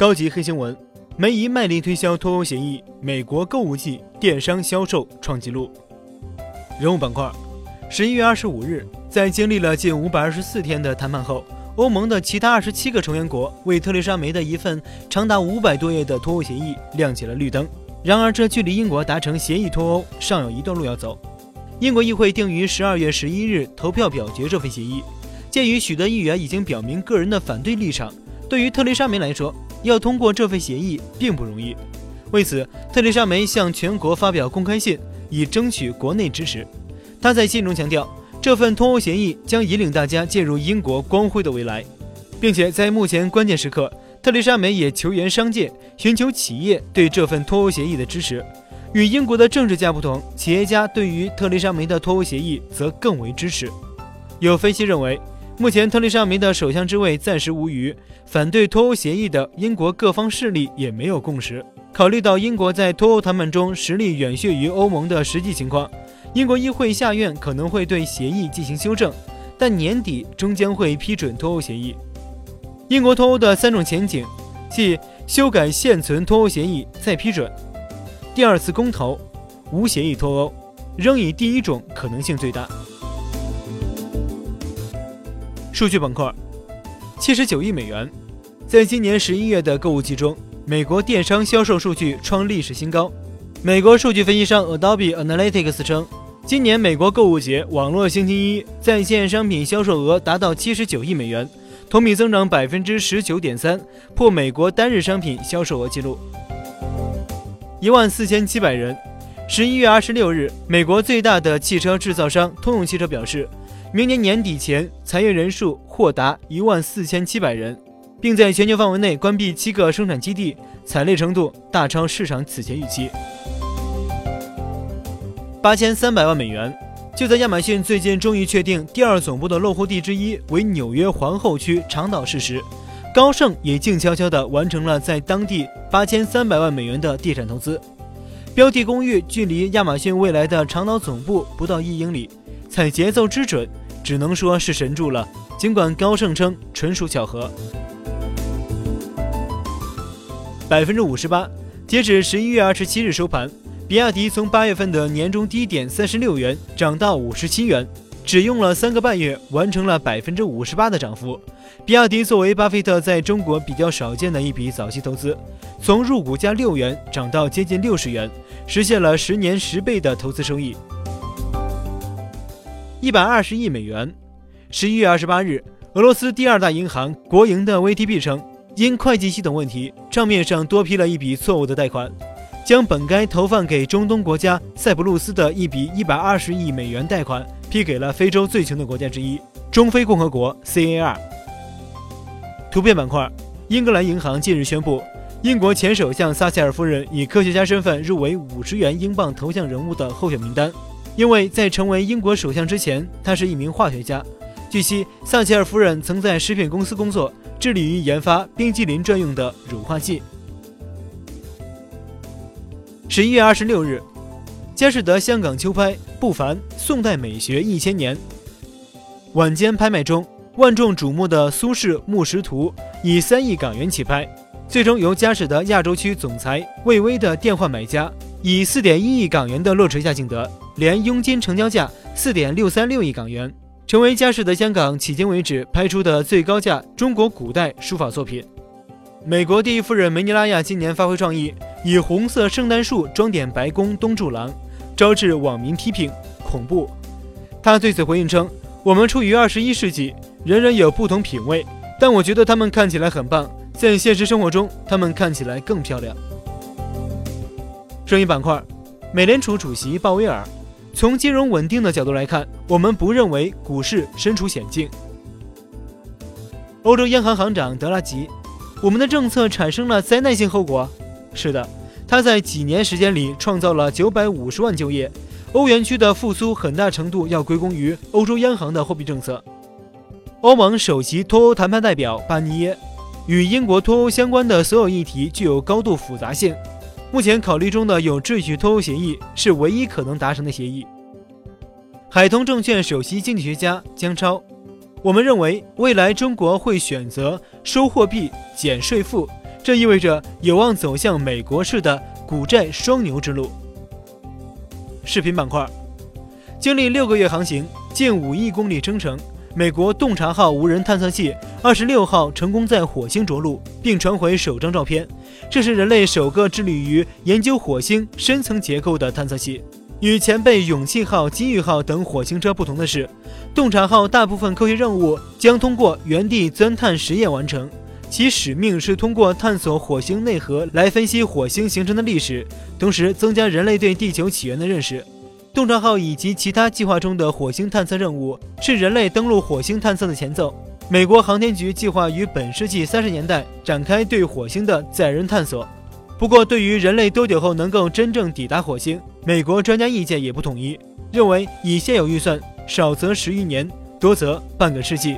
高级黑新闻：梅姨卖力推销脱欧协议，美国购物季电商销售创纪录。人物板块：十一月二十五日，在经历了近五百二十四天的谈判后，欧盟的其他二十七个成员国为特蕾莎梅的一份长达五百多页的脱欧协议亮起了绿灯。然而，这距离英国达成协议脱欧尚有一段路要走。英国议会定于十二月十一日投票表决这份协议。鉴于许多议员已经表明个人的反对立场，对于特蕾莎梅来说，要通过这份协议并不容易。为此，特蕾莎梅向全国发表公开信，以争取国内支持。她在信中强调，这份脱欧协议将引领大家进入英国光辉的未来，并且在目前关键时刻，特蕾莎梅也求援商界，寻求企业对这份脱欧协议的支持。与英国的政治家不同，企业家对于特蕾莎梅的脱欧协议则更为支持。有分析认为。目前，特蕾莎梅的首相之位暂时无虞，反对脱欧协议的英国各方势力也没有共识。考虑到英国在脱欧谈判中实力远逊于欧盟的实际情况，英国议会下院可能会对协议进行修正，但年底终将会批准脱欧协议。英国脱欧的三种前景，即修改现存脱欧协议再批准，第二次公投，无协议脱欧，仍以第一种可能性最大。数据板块，七十九亿美元，在今年十一月的购物季中，美国电商销售数据创历史新高。美国数据分析商 Adobe Analytics 称，今年美国购物节网络星期一在线商品销售额达到七十九亿美元，同比增长百分之十九点三，破美国单日商品销售额纪录一万四千七百人。十一月二十六日，美国最大的汽车制造商通用汽车表示。明年年底前，裁员人数或达一万四千七百人，并在全球范围内关闭七个生产基地，惨烈程度大超市场此前预期。八千三百万美元。就在亚马逊最近终于确定第二总部的落户地之一为纽约皇后区长岛市时，高盛也静悄悄地完成了在当地八千三百万美元的地产投资。标的公寓距离亚马逊未来的长岛总部不到一英里，踩节奏之准。只能说是神助了，尽管高盛称纯属巧合。百分之五十八，截止十一月二十七日收盘，比亚迪从八月份的年终低点三十六元涨到五十七元，只用了三个半月，完成了百分之五十八的涨幅。比亚迪作为巴菲特在中国比较少见的一笔早期投资，从入股价六元涨到接近六十元，实现了十年十倍的投资收益。一百二十亿美元。十一月二十八日，俄罗斯第二大银行国营的 VTB 称，因会计系统问题，账面上多批了一笔错误的贷款，将本该投放给中东国家塞浦路斯的一笔一百二十亿美元贷款批给了非洲最穷的国家之一——中非共和国 CAR。图片板块：英格兰银行近日宣布，英国前首相撒切尔夫人以科学家身份入围五十元英镑头像人物的候选名单。因为在成为英国首相之前，他是一名化学家。据悉，撒切尔夫人曾在食品公司工作，致力于研发冰激凌专用的乳化剂。十一月二十六日，佳士得香港秋拍不凡宋代美学一千年晚间拍卖中，万众瞩目的苏轼木石图以三亿港元起拍，最终由佳士得亚洲区总裁魏巍的电话买家以四点一亿港元的落锤价竞得。连佣金成交价四点六三六亿港元，成为佳士得香港迄今为止拍出的最高价中国古代书法作品。美国第一夫人梅尼拉亚今年发挥创意，以红色圣诞树装点白宫东柱廊，招致网民批评恐怖。他对此回应称：“我们处于二十一世纪，人人有不同品味，但我觉得他们看起来很棒，在现实生活中，他们看起来更漂亮。”生意板块，美联储主席鲍威尔。从金融稳定的角度来看，我们不认为股市身处险境。欧洲央行行长德拉吉，我们的政策产生了灾难性后果。是的，他在几年时间里创造了九百五十万就业。欧元区的复苏很大程度要归功于欧洲央行的货币政策。欧盟首席脱欧谈判代表巴尼耶，与英国脱欧相关的所有议题具有高度复杂性。目前考虑中的有秩序脱欧协议是唯一可能达成的协议。海通证券首席经济学家姜超，我们认为未来中国会选择收货币、减税负，这意味着有望走向美国式的股债双牛之路。视频板块，经历六个月航行，近五亿公里征程，美国洞察号无人探测器二十六号成功在火星着陆，并传回首张照片。这是人类首个致力于研究火星深层结构的探测器。与前辈勇气号、机遇号等火星车不同的是，洞察号大部分科学任务将通过原地钻探实验完成。其使命是通过探索火星内核来分析火星形成的历史，同时增加人类对地球起源的认识。洞察号以及其他计划中的火星探测任务是人类登陆火星探测的前奏。美国航天局计划于本世纪三十年代展开对火星的载人探索。不过，对于人类多久后能够真正抵达火星，美国专家意见也不统一，认为以现有预算，少则十余年，多则半个世纪。